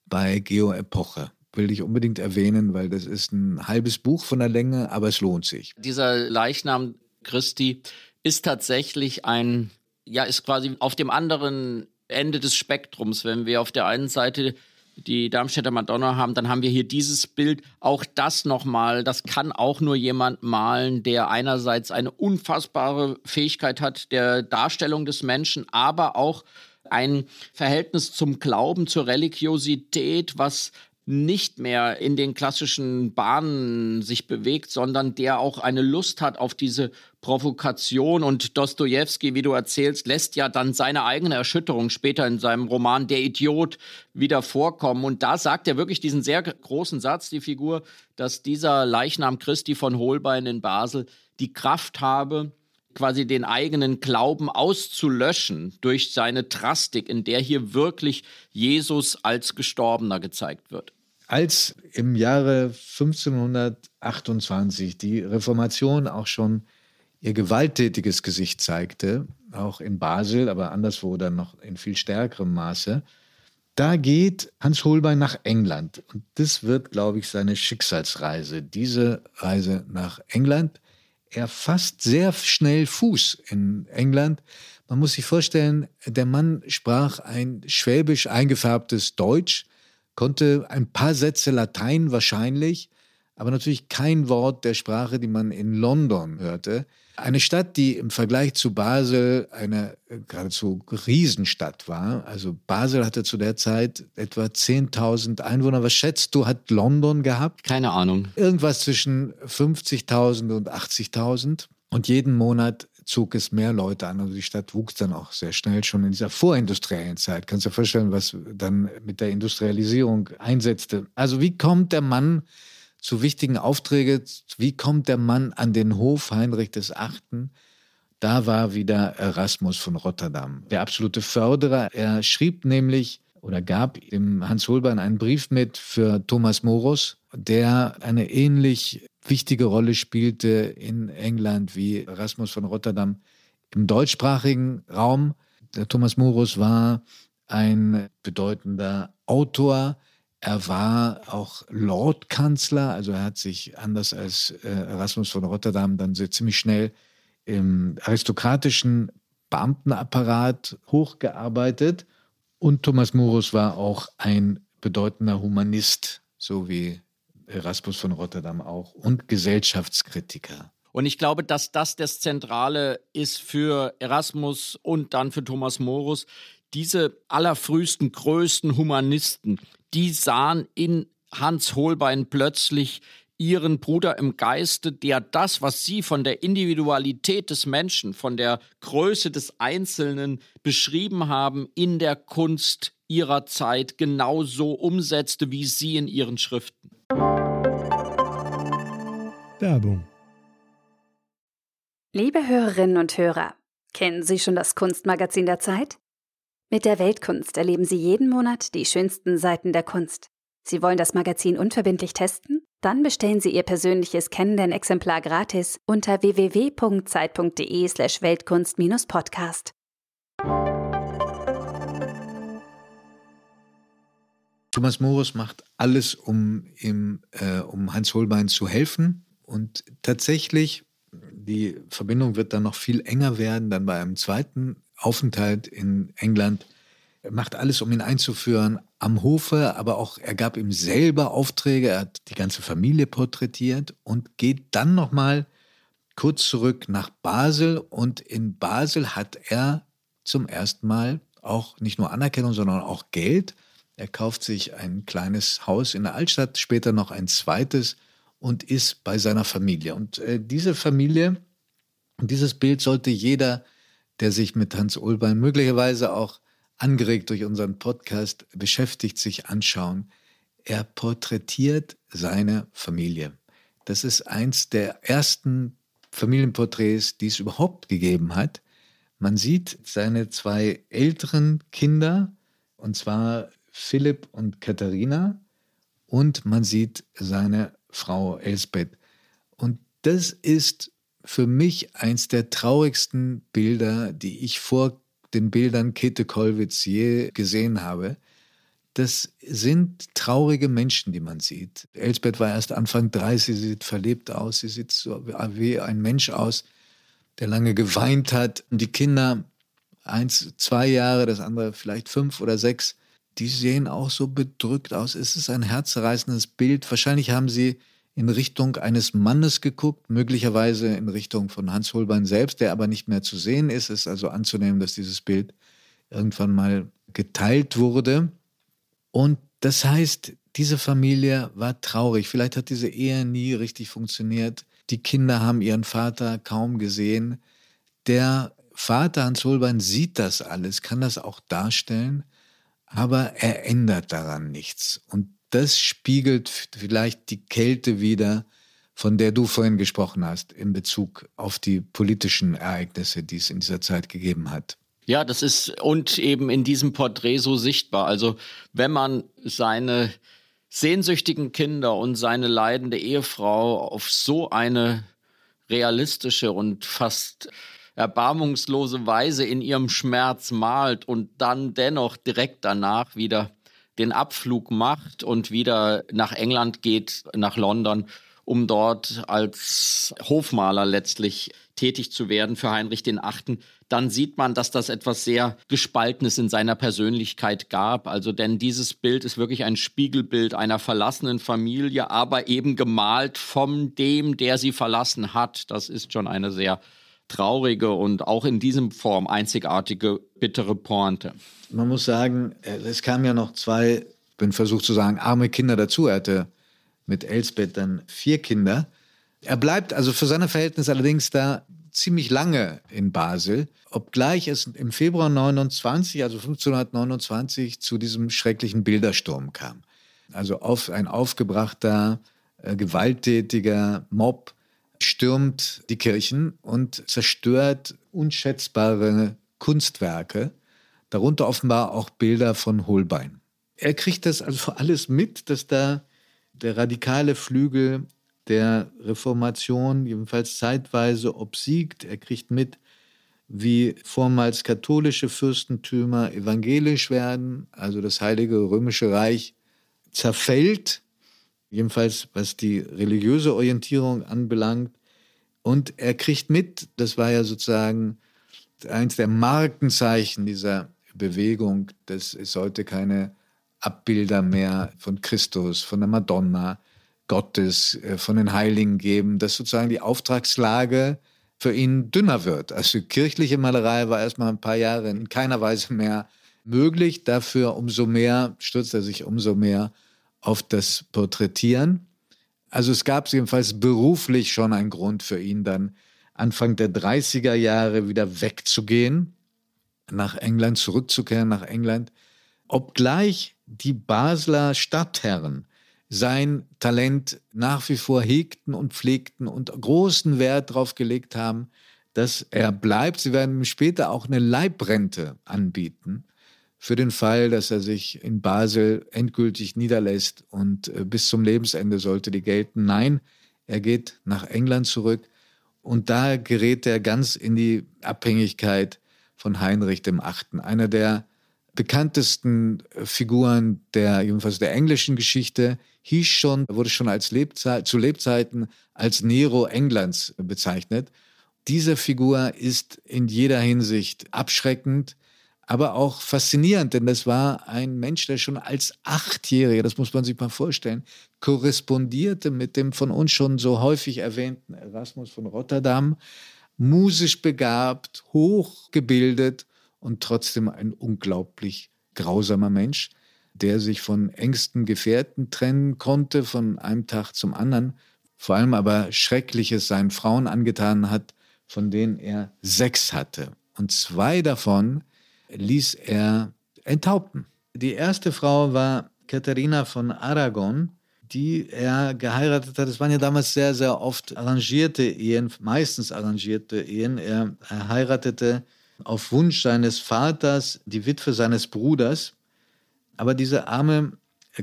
bei Geo Epoche will ich unbedingt erwähnen, weil das ist ein halbes Buch von der Länge, aber es lohnt sich. Dieser Leichnam Christi ist tatsächlich ein, ja, ist quasi auf dem anderen Ende des Spektrums. Wenn wir auf der einen Seite die Darmstädter Madonna haben, dann haben wir hier dieses Bild. Auch das nochmal, das kann auch nur jemand malen, der einerseits eine unfassbare Fähigkeit hat der Darstellung des Menschen, aber auch ein Verhältnis zum Glauben, zur Religiosität, was nicht mehr in den klassischen Bahnen sich bewegt, sondern der auch eine Lust hat auf diese Provokation. Und Dostoevsky, wie du erzählst, lässt ja dann seine eigene Erschütterung später in seinem Roman Der Idiot wieder vorkommen. Und da sagt er wirklich diesen sehr großen Satz, die Figur, dass dieser Leichnam Christi von Holbein in Basel die Kraft habe, quasi den eigenen Glauben auszulöschen durch seine Drastik, in der hier wirklich Jesus als Gestorbener gezeigt wird. Als im Jahre 1528 die Reformation auch schon ihr gewalttätiges Gesicht zeigte, auch in Basel, aber anderswo dann noch in viel stärkerem Maße, da geht Hans Holbein nach England. Und das wird, glaube ich, seine Schicksalsreise. Diese Reise nach England. Er fasst sehr schnell Fuß in England. Man muss sich vorstellen, der Mann sprach ein schwäbisch eingefärbtes Deutsch, konnte ein paar Sätze Latein wahrscheinlich, aber natürlich kein Wort der Sprache, die man in London hörte. Eine Stadt, die im Vergleich zu Basel eine äh, geradezu Riesenstadt war. Also Basel hatte zu der Zeit etwa 10.000 Einwohner. Was schätzt du, hat London gehabt? Keine Ahnung. Irgendwas zwischen 50.000 und 80.000. Und jeden Monat zog es mehr Leute an. Also die Stadt wuchs dann auch sehr schnell schon in dieser vorindustriellen Zeit. Kannst du dir vorstellen, was dann mit der Industrialisierung einsetzte. Also wie kommt der Mann zu wichtigen Aufträgen? Wie kommt der Mann an den Hof Heinrich des Achten? Da war wieder Erasmus von Rotterdam, der absolute Förderer. Er schrieb nämlich oder gab dem Hans Holbein einen Brief mit für Thomas Morus, der eine ähnlich wichtige Rolle spielte in England wie Erasmus von Rotterdam im deutschsprachigen Raum. Der Thomas Morus war ein bedeutender Autor. Er war auch Lordkanzler, also er hat sich anders als äh, Erasmus von Rotterdam dann sehr ziemlich schnell im aristokratischen Beamtenapparat hochgearbeitet. Und Thomas Morus war auch ein bedeutender Humanist, so wie Erasmus von Rotterdam auch, und Gesellschaftskritiker. Und ich glaube, dass das das Zentrale ist für Erasmus und dann für Thomas Morus. Diese allerfrühesten, größten Humanisten, die sahen in Hans Holbein plötzlich ihren Bruder im Geiste, der das, was sie von der Individualität des Menschen, von der Größe des Einzelnen beschrieben haben, in der Kunst ihrer Zeit genauso umsetzte wie sie in ihren Schriften. Werbung. Liebe Hörerinnen und Hörer, kennen Sie schon das Kunstmagazin der Zeit? Mit der Weltkunst erleben Sie jeden Monat die schönsten Seiten der Kunst. Sie wollen das Magazin unverbindlich testen? Dann bestellen Sie Ihr persönliches Kennenden-Exemplar gratis unter www.zeit.de/weltkunst-podcast. Thomas Morus macht alles, um, ihm, äh, um Hans Holbein zu helfen. Und tatsächlich, die Verbindung wird dann noch viel enger werden, dann bei einem zweiten Aufenthalt in England. Macht alles, um ihn einzuführen am Hofe, aber auch er gab ihm selber Aufträge. Er hat die ganze Familie porträtiert und geht dann nochmal kurz zurück nach Basel. Und in Basel hat er zum ersten Mal auch nicht nur Anerkennung, sondern auch Geld. Er kauft sich ein kleines Haus in der Altstadt, später noch ein zweites und ist bei seiner Familie. Und äh, diese Familie, dieses Bild sollte jeder, der sich mit Hans Ulbein möglicherweise auch angeregt durch unseren Podcast beschäftigt, sich anschauen. Er porträtiert seine Familie. Das ist eins der ersten Familienporträts, die es überhaupt gegeben hat. Man sieht seine zwei älteren Kinder, und zwar Philipp und Katharina, und man sieht seine Frau Elsbeth. Und das ist für mich eins der traurigsten Bilder, die ich vor den Bildern Käthe Kollwitz je gesehen habe. Das sind traurige Menschen, die man sieht. Elsbeth war erst Anfang 30, sie sieht verlebt aus, sie sieht so wie ein Mensch aus, der lange geweint hat. Und die Kinder, eins, zwei Jahre, das andere vielleicht fünf oder sechs, die sehen auch so bedrückt aus. Es ist ein herzreißendes Bild. Wahrscheinlich haben sie in Richtung eines Mannes geguckt, möglicherweise in Richtung von Hans Holbein selbst, der aber nicht mehr zu sehen ist. Es ist also anzunehmen, dass dieses Bild irgendwann mal geteilt wurde. Und das heißt, diese Familie war traurig. Vielleicht hat diese Ehe nie richtig funktioniert. Die Kinder haben ihren Vater kaum gesehen. Der Vater Hans Holbein sieht das alles, kann das auch darstellen, aber er ändert daran nichts. Und das spiegelt vielleicht die Kälte wider, von der du vorhin gesprochen hast, in Bezug auf die politischen Ereignisse, die es in dieser Zeit gegeben hat. Ja, das ist und eben in diesem Porträt so sichtbar. Also wenn man seine sehnsüchtigen Kinder und seine leidende Ehefrau auf so eine realistische und fast erbarmungslose Weise in ihrem Schmerz malt und dann dennoch direkt danach wieder den Abflug macht und wieder nach England geht, nach London, um dort als Hofmaler letztlich tätig zu werden für Heinrich den Achten, dann sieht man, dass das etwas sehr Gespaltenes in seiner Persönlichkeit gab. Also denn dieses Bild ist wirklich ein Spiegelbild einer verlassenen Familie, aber eben gemalt von dem, der sie verlassen hat. Das ist schon eine sehr traurige und auch in diesem Form einzigartige, bittere Pointe. Man muss sagen, äh, es kamen ja noch zwei, ich bin versucht zu sagen, arme Kinder dazu. Er hatte mit Elsbeth dann vier Kinder. Er bleibt also für seine Verhältnisse allerdings da ziemlich lange in Basel, obgleich es im Februar 29, also 1529, zu diesem schrecklichen Bildersturm kam. Also auf, ein aufgebrachter, äh, gewalttätiger Mob stürmt die Kirchen und zerstört unschätzbare Kunstwerke, darunter offenbar auch Bilder von Holbein. Er kriegt das also alles mit, dass da der radikale Flügel der Reformation jedenfalls zeitweise obsiegt. Er kriegt mit, wie vormals katholische Fürstentümer evangelisch werden, also das Heilige Römische Reich zerfällt jedenfalls was die religiöse Orientierung anbelangt. Und er kriegt mit, das war ja sozusagen eins der Markenzeichen dieser Bewegung, dass es heute keine Abbilder mehr von Christus, von der Madonna, Gottes, äh, von den Heiligen geben, dass sozusagen die Auftragslage für ihn dünner wird. Also kirchliche Malerei war erstmal ein paar Jahre in keiner Weise mehr möglich. Dafür umso mehr stürzt er sich umso mehr auf das Porträtieren. Also es gab jedenfalls beruflich schon einen Grund für ihn dann Anfang der 30er Jahre wieder wegzugehen, nach England zurückzukehren, nach England, obgleich die Basler Stadtherren sein Talent nach wie vor hegten und pflegten und großen Wert darauf gelegt haben, dass er bleibt. Sie werden ihm später auch eine Leibrente anbieten für den Fall, dass er sich in Basel endgültig niederlässt und äh, bis zum Lebensende sollte die gelten. Nein, er geht nach England zurück und da gerät er ganz in die Abhängigkeit von Heinrich dem Achten, einer der bekanntesten Figuren der, jedenfalls der englischen Geschichte, hieß schon, wurde schon als Lebzeit, zu Lebzeiten als Nero Englands bezeichnet. Diese Figur ist in jeder Hinsicht abschreckend, aber auch faszinierend, denn das war ein Mensch, der schon als Achtjähriger, das muss man sich mal vorstellen, korrespondierte mit dem von uns schon so häufig erwähnten Erasmus von Rotterdam, musisch begabt, hochgebildet und trotzdem ein unglaublich grausamer Mensch, der sich von engsten Gefährten trennen konnte, von einem Tag zum anderen, vor allem aber Schreckliches seinen Frauen angetan hat, von denen er sechs hatte. Und zwei davon ließ er enthaupten. Die erste Frau war Katharina von Aragon, die er geheiratet hat. Es waren ja damals sehr, sehr oft arrangierte Ehen, meistens arrangierte Ehen. Er, heiratete auf Wunsch seines Vaters die Witwe seines Bruders. Aber diese arme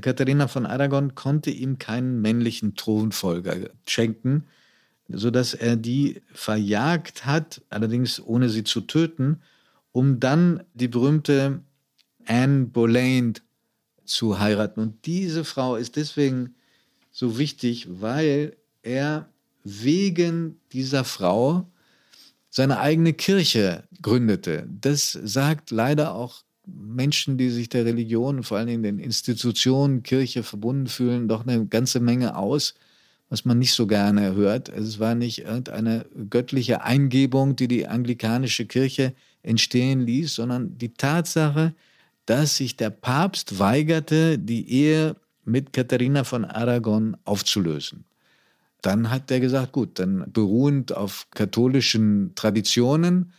Katharina von Aragon konnte ihm keinen männlichen Thronfolger schenken, sodass er die verjagt hat, allerdings ohne sie zu töten um dann die berühmte Anne Boleyn zu heiraten. Und diese Frau ist deswegen so wichtig, weil er wegen dieser Frau seine eigene Kirche gründete. Das sagt leider auch Menschen, die sich der Religion, vor allen Dingen den Institutionen Kirche verbunden fühlen, doch eine ganze Menge aus, was man nicht so gerne hört. Es war nicht irgendeine göttliche Eingebung, die die anglikanische Kirche entstehen ließ, sondern die Tatsache, dass sich der Papst weigerte, die Ehe mit Katharina von Aragon aufzulösen. Dann hat er gesagt, gut, dann beruhend auf katholischen Traditionen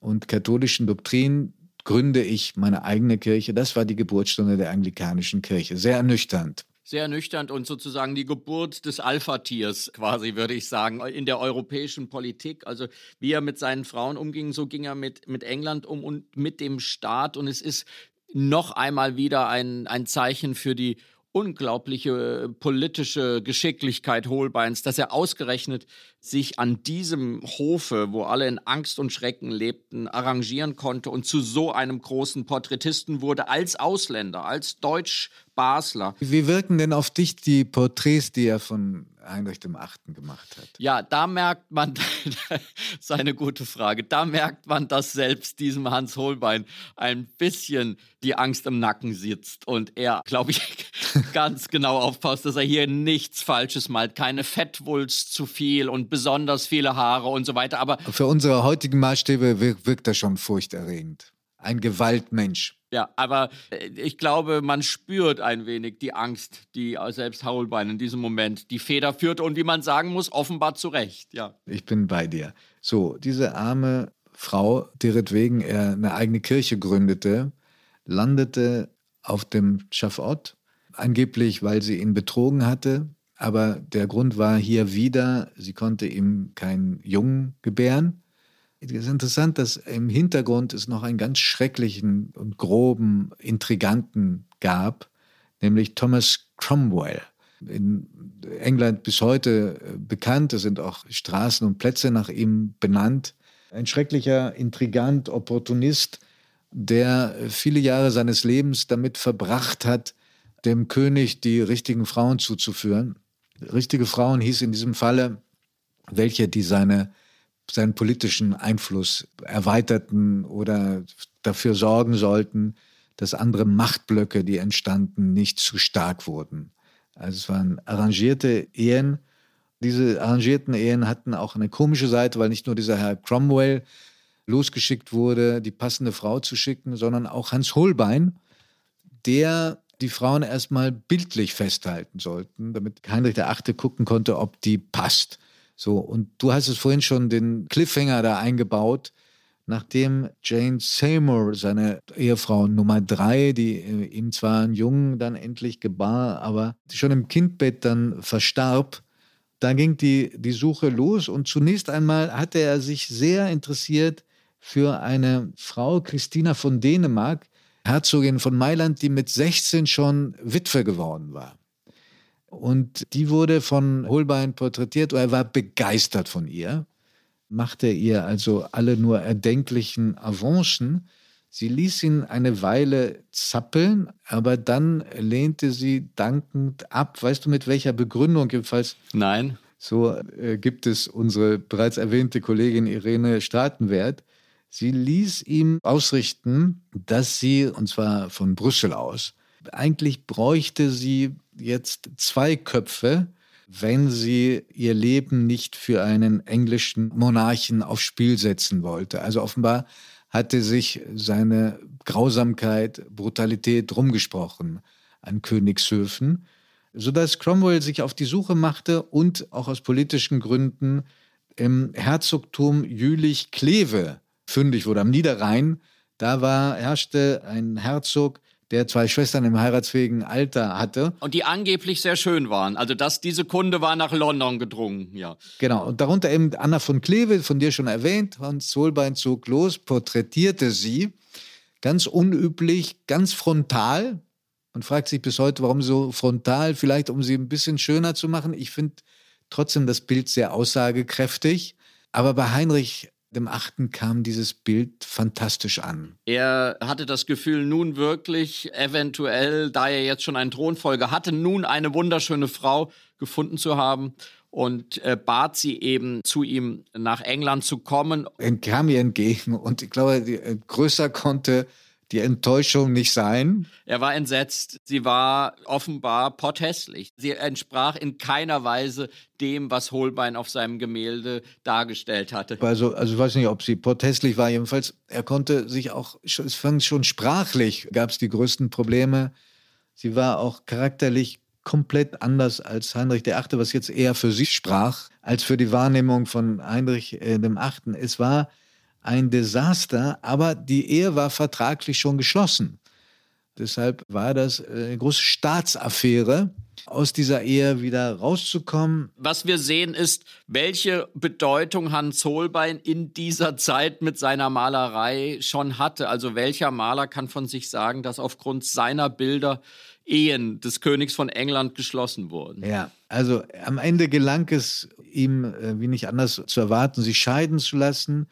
und katholischen Doktrinen gründe ich meine eigene Kirche. Das war die Geburtsstunde der anglikanischen Kirche. Sehr ernüchternd sehr nüchtern und sozusagen die Geburt des Alpha-Tiers quasi, würde ich sagen, in der europäischen Politik. Also wie er mit seinen Frauen umging, so ging er mit, mit England um und mit dem Staat. Und es ist noch einmal wieder ein, ein Zeichen für die unglaubliche politische Geschicklichkeit Holbeins, dass er ausgerechnet sich an diesem Hofe, wo alle in Angst und Schrecken lebten, arrangieren konnte und zu so einem großen Porträtisten wurde als Ausländer, als Deutsch-Basler. Wie wirken denn auf dich die Porträts, die er von Heinrich dem Achten gemacht hat? Ja, da merkt man, seine gute Frage, da merkt man, dass selbst diesem Hans Holbein ein bisschen die Angst im Nacken sitzt und er, glaube ich, ganz genau aufpasst, dass er hier nichts Falsches malt, keine Fettwulst zu viel und besonders viele Haare und so weiter. Aber für unsere heutigen Maßstäbe wirkt er schon furchterregend. Ein Gewaltmensch. Ja, aber äh, ich glaube, man spürt ein wenig die Angst, die selbst Haulbein in diesem Moment die Feder führt und wie man sagen muss, offenbar zu Recht. Ja. Ich bin bei dir. So, diese arme Frau, deretwegen er eine eigene Kirche gründete, landete auf dem Schafott, angeblich, weil sie ihn betrogen hatte. Aber der Grund war hier wieder, sie konnte ihm keinen Jungen gebären. Es ist interessant, dass im Hintergrund es noch einen ganz schrecklichen und groben Intriganten gab, nämlich Thomas Cromwell. In England bis heute äh, bekannt, es sind auch Straßen und Plätze nach ihm benannt. Ein schrecklicher Intrigant, Opportunist, der viele Jahre seines Lebens damit verbracht hat, dem König die richtigen Frauen zuzuführen. Richtige Frauen hieß in diesem Falle, welche die seine seinen politischen Einfluss erweiterten oder dafür sorgen sollten, dass andere Machtblöcke, die entstanden, nicht zu stark wurden. Also es waren arrangierte Ehen. Diese arrangierten Ehen hatten auch eine komische Seite, weil nicht nur dieser Herr Cromwell losgeschickt wurde, die passende Frau zu schicken, sondern auch Hans Holbein, der die Frauen erstmal bildlich festhalten sollten, damit Heinrich VIII. gucken konnte, ob die passt. So, und du hast es vorhin schon den Cliffhanger da eingebaut, nachdem Jane Seymour, seine Ehefrau Nummer drei, die äh, ihm zwar einen Jungen dann endlich gebar, aber schon im Kindbett dann verstarb, da ging die, die Suche los und zunächst einmal hatte er sich sehr interessiert für eine Frau, Christina von Dänemark, Herzogin von Mailand, die mit 16 schon Witwe geworden war. Und die wurde von Holbein porträtiert und er war begeistert von ihr, machte ihr also alle nur erdenklichen Avancen. Sie ließ ihn eine Weile zappeln, aber dann lehnte sie dankend ab. Weißt du, mit welcher Begründung jedenfalls? Nein. So äh, gibt es unsere bereits erwähnte Kollegin Irene Stratenwert. Sie ließ ihm ausrichten, dass sie, und zwar von Brüssel aus, eigentlich bräuchte sie jetzt zwei Köpfe, wenn sie ihr Leben nicht für einen englischen Monarchen aufs Spiel setzen wollte. Also offenbar hatte sich seine Grausamkeit, Brutalität rumgesprochen an Königshöfen, sodass Cromwell sich auf die Suche machte und auch aus politischen Gründen im Herzogtum Jülich-Kleve fündig wurde, am Niederrhein. Da war, herrschte ein Herzog, der zwei Schwestern im heiratsfähigen Alter hatte. Und die angeblich sehr schön waren. Also dass diese Kunde war nach London gedrungen, ja. Genau, und darunter eben Anna von Kleve, von dir schon erwähnt. Hans Holbein zog los, porträtierte sie. Ganz unüblich, ganz frontal. Man fragt sich bis heute, warum so frontal, vielleicht um sie ein bisschen schöner zu machen. Ich finde trotzdem das Bild sehr aussagekräftig. Aber bei Heinrich dem Achten kam dieses Bild fantastisch an. Er hatte das Gefühl, nun wirklich eventuell, da er jetzt schon einen Thronfolger hatte, nun eine wunderschöne Frau gefunden zu haben und äh, bat sie eben, zu ihm nach England zu kommen. Er kam ihr entgegen und ich glaube, äh, größer konnte die Enttäuschung nicht sein. Er war entsetzt. Sie war offenbar potthässlich. Sie entsprach in keiner Weise dem, was Holbein auf seinem Gemälde dargestellt hatte. Also, also ich weiß nicht, ob sie potthässlich war. Jedenfalls, er konnte sich auch, es fand schon sprachlich, gab es die größten Probleme. Sie war auch charakterlich komplett anders als Heinrich VIII., was jetzt eher für sich sprach, als für die Wahrnehmung von Heinrich äh, VIII. Es war ein Desaster, aber die Ehe war vertraglich schon geschlossen. Deshalb war das eine große Staatsaffäre, aus dieser Ehe wieder rauszukommen. Was wir sehen ist, welche Bedeutung Hans Holbein in dieser Zeit mit seiner Malerei schon hatte. Also welcher Maler kann von sich sagen, dass aufgrund seiner Bilder Ehen des Königs von England geschlossen wurden? Ja, also am Ende gelang es ihm, äh, wie nicht anders zu erwarten, sich scheiden zu lassen.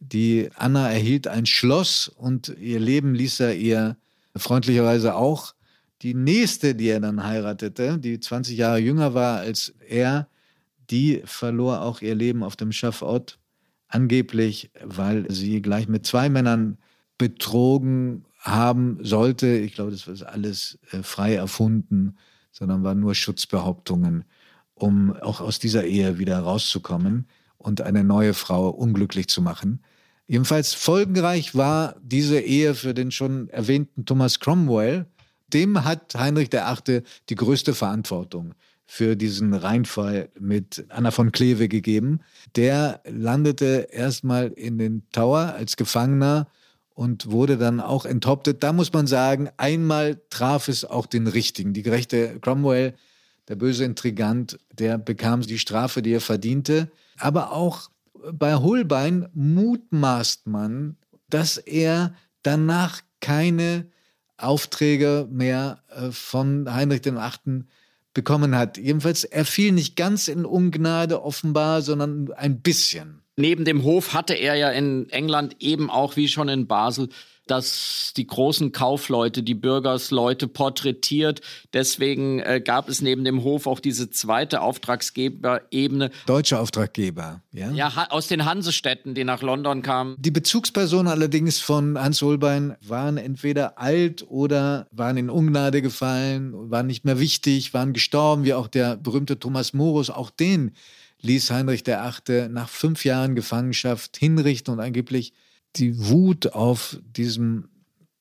Die Anna erhielt ein Schloss und ihr Leben ließ er ihr freundlicherweise auch. Die nächste, die er dann heiratete, die 20 Jahre jünger war als er, die verlor auch ihr Leben auf dem Schafott, angeblich, weil sie gleich mit zwei Männern betrogen haben sollte. Ich glaube, das war alles äh, frei erfunden, sondern waren nur Schutzbehauptungen, um auch aus dieser Ehe wieder rauszukommen und eine neue Frau unglücklich zu machen. Jedenfalls folgenreich war diese Ehe für den schon erwähnten Thomas Cromwell. Dem hat Heinrich VIII. die größte Verantwortung für diesen Reinfall mit Anna von Kleve gegeben. Der landete erstmal in den Tower als Gefangener und wurde dann auch enthauptet. Da muss man sagen, einmal traf es auch den Richtigen. Die gerechte Cromwell, der böse Intrigant, der bekam die Strafe, die er verdiente. Aber auch bei Holbein mutmaßt man, dass er danach keine Aufträge mehr äh, von Heinrich VIII. bekommen hat. Jedenfalls, er fiel nicht ganz in Ungnade offenbar, sondern ein bisschen. Neben dem Hof hatte er ja in England eben auch wie schon in Basel dass die großen Kaufleute, die Bürgersleute porträtiert. Deswegen äh, gab es neben dem Hof auch diese zweite Auftragsgeberebene. Deutsche Auftraggeber, ja? Ja, aus den Hansestädten, die nach London kamen. Die Bezugspersonen allerdings von Hans Holbein waren entweder alt oder waren in Ungnade gefallen, waren nicht mehr wichtig, waren gestorben, wie auch der berühmte Thomas Morus. Auch den ließ Heinrich VIII. nach fünf Jahren Gefangenschaft hinrichten und angeblich die Wut auf diesem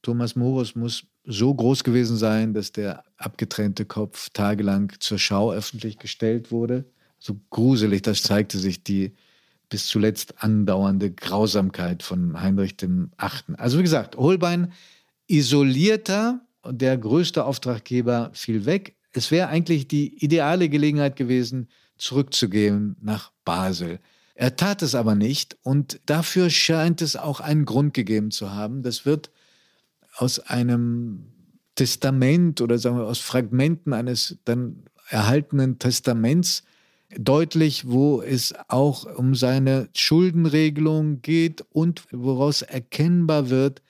Thomas Morus muss so groß gewesen sein, dass der abgetrennte Kopf tagelang zur Schau öffentlich gestellt wurde. So gruselig, das zeigte sich die bis zuletzt andauernde Grausamkeit von Heinrich Achten. Also wie gesagt, Holbein isolierter und der größte Auftraggeber fiel weg. Es wäre eigentlich die ideale Gelegenheit gewesen, zurückzugehen nach Basel. Er tat es aber nicht und dafür scheint es auch einen Grund gegeben zu haben. Das wird aus einem Testament oder sagen wir aus Fragmenten eines dann erhaltenen Testaments deutlich, wo es auch um seine Schuldenregelung geht und woraus erkennbar wird,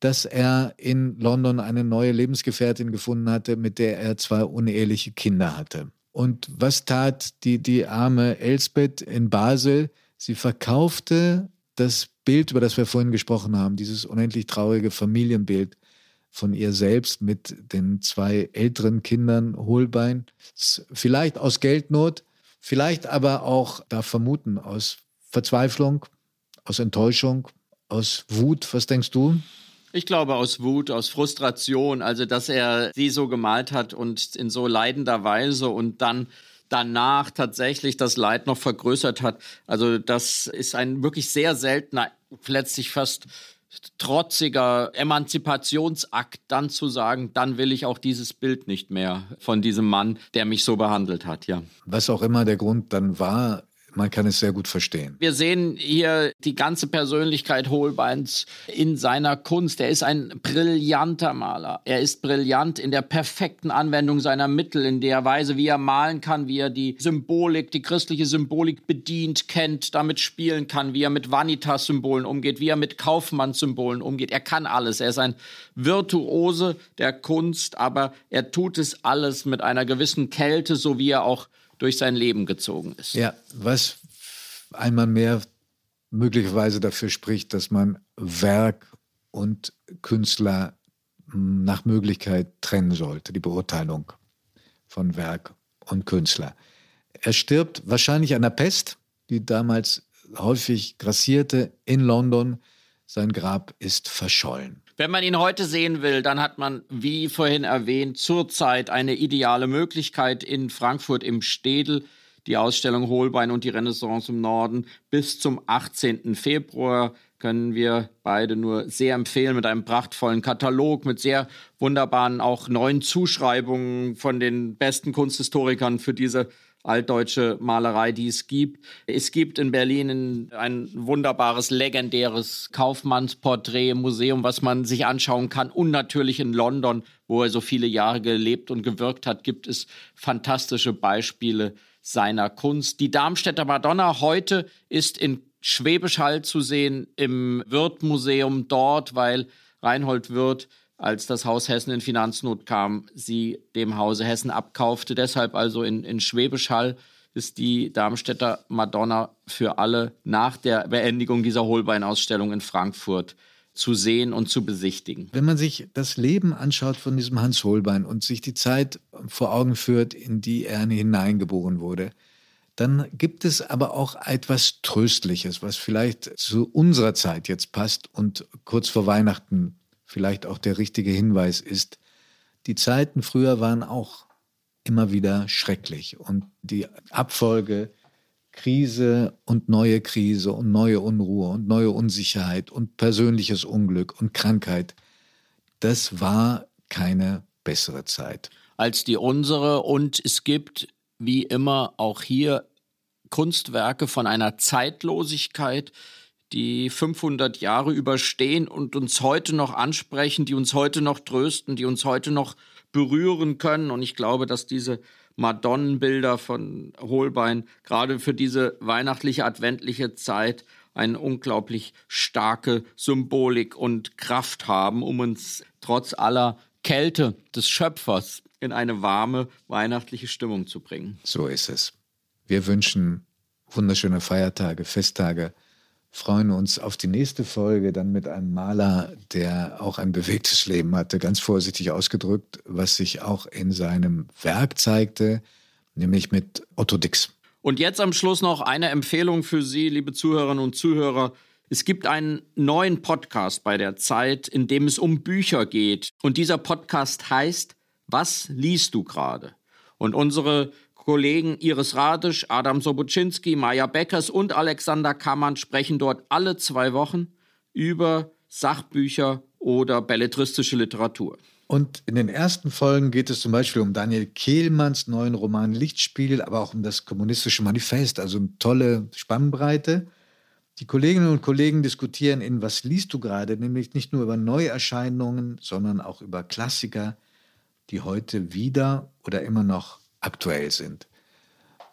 dass er in London eine neue Lebensgefährtin gefunden hatte, mit der er zwei uneheliche Kinder hatte. Und was tat die, die arme Elsbeth in Basel? Sie verkaufte das Bild, über das wir vorhin gesprochen haben, dieses unendlich traurige Familienbild von ihr selbst mit den zwei älteren Kindern Holbein, vielleicht aus Geldnot, vielleicht aber auch, da vermuten, aus Verzweiflung, aus Enttäuschung, aus Wut. Was denkst du? Ich glaube aus Wut, aus Frustration, also dass er sie so gemalt hat und in so leidender Weise und dann danach tatsächlich das Leid noch vergrößert hat. Also das ist ein wirklich sehr seltener, letztlich fast trotziger Emanzipationsakt, dann zu sagen, dann will ich auch dieses Bild nicht mehr von diesem Mann, der mich so behandelt hat, ja. Was auch immer der Grund dann war, man kann es sehr gut verstehen. Wir sehen hier die ganze Persönlichkeit Holbeins in seiner Kunst. Er ist ein brillanter Maler. Er ist brillant in der perfekten Anwendung seiner Mittel, in der Weise, wie er malen kann, wie er die Symbolik, die christliche Symbolik bedient, kennt, damit spielen kann, wie er mit Vanitas-Symbolen umgeht, wie er mit Kaufmannssymbolen umgeht. Er kann alles. Er ist ein Virtuose der Kunst, aber er tut es alles mit einer gewissen Kälte, so wie er auch durch sein Leben gezogen ist. Ja, was einmal mehr möglicherweise dafür spricht, dass man Werk und Künstler nach Möglichkeit trennen sollte, die Beurteilung von Werk und Künstler. Er stirbt wahrscheinlich an der Pest, die damals häufig grassierte in London. Sein Grab ist verschollen. Wenn man ihn heute sehen will, dann hat man, wie vorhin erwähnt, zurzeit eine ideale Möglichkeit in Frankfurt im Städel. Die Ausstellung Holbein und die Renaissance im Norden bis zum 18. Februar können wir beide nur sehr empfehlen mit einem prachtvollen Katalog, mit sehr wunderbaren auch neuen Zuschreibungen von den besten Kunsthistorikern für diese altdeutsche Malerei, die es gibt. Es gibt in Berlin ein wunderbares, legendäres Kaufmannsporträt-Museum, was man sich anschauen kann. Und natürlich in London, wo er so viele Jahre gelebt und gewirkt hat, gibt es fantastische Beispiele seiner Kunst. Die Darmstädter Madonna heute ist in Schwäbisch Hall zu sehen im Wirth-Museum dort, weil Reinhold Wirth als das Haus Hessen in Finanznot kam, sie dem Hause Hessen abkaufte. Deshalb also in, in Schwäbisch Hall ist die Darmstädter Madonna für alle nach der Beendigung dieser Holbein-Ausstellung in Frankfurt zu sehen und zu besichtigen. Wenn man sich das Leben anschaut von diesem Hans Holbein und sich die Zeit vor Augen führt, in die er hineingeboren wurde, dann gibt es aber auch etwas Tröstliches, was vielleicht zu unserer Zeit jetzt passt und kurz vor Weihnachten vielleicht auch der richtige Hinweis ist, die Zeiten früher waren auch immer wieder schrecklich und die Abfolge Krise und neue Krise und neue Unruhe und neue Unsicherheit und persönliches Unglück und Krankheit, das war keine bessere Zeit. Als die unsere und es gibt wie immer auch hier Kunstwerke von einer Zeitlosigkeit, die 500 Jahre überstehen und uns heute noch ansprechen, die uns heute noch trösten, die uns heute noch berühren können. Und ich glaube, dass diese Madonnenbilder von Holbein gerade für diese weihnachtliche, adventliche Zeit eine unglaublich starke Symbolik und Kraft haben, um uns trotz aller Kälte des Schöpfers in eine warme weihnachtliche Stimmung zu bringen. So ist es. Wir wünschen wunderschöne Feiertage, Festtage freuen uns auf die nächste Folge dann mit einem Maler, der auch ein bewegtes Leben hatte, ganz vorsichtig ausgedrückt, was sich auch in seinem Werk zeigte, nämlich mit Otto Dix. Und jetzt am Schluss noch eine Empfehlung für Sie, liebe Zuhörerinnen und Zuhörer. Es gibt einen neuen Podcast bei der Zeit, in dem es um Bücher geht. Und dieser Podcast heißt Was liest du gerade? Und unsere Kollegen Iris Radisch, Adam Sobuczynski, Maja Beckers und Alexander Kammann sprechen dort alle zwei Wochen über Sachbücher oder belletristische Literatur. Und in den ersten Folgen geht es zum Beispiel um Daniel Kehlmanns neuen Roman Lichtspiel, aber auch um das kommunistische Manifest, also eine tolle Spannbreite. Die Kolleginnen und Kollegen diskutieren in Was liest du gerade, nämlich nicht nur über Neuerscheinungen, sondern auch über Klassiker, die heute wieder oder immer noch aktuell sind.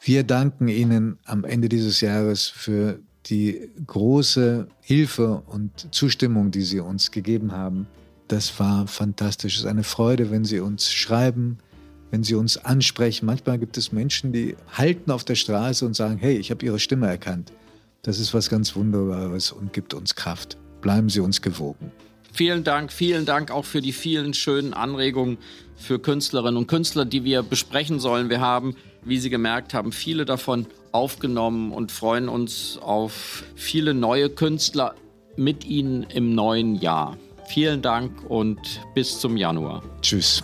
Wir danken Ihnen am Ende dieses Jahres für die große Hilfe und Zustimmung, die Sie uns gegeben haben. Das war fantastisch. Es ist eine Freude, wenn Sie uns schreiben, wenn Sie uns ansprechen. Manchmal gibt es Menschen, die halten auf der Straße und sagen, hey, ich habe Ihre Stimme erkannt. Das ist was ganz Wunderbares und gibt uns Kraft. Bleiben Sie uns gewogen. Vielen Dank, vielen Dank auch für die vielen schönen Anregungen für Künstlerinnen und Künstler, die wir besprechen sollen. Wir haben, wie Sie gemerkt haben, viele davon aufgenommen und freuen uns auf viele neue Künstler mit Ihnen im neuen Jahr. Vielen Dank und bis zum Januar. Tschüss.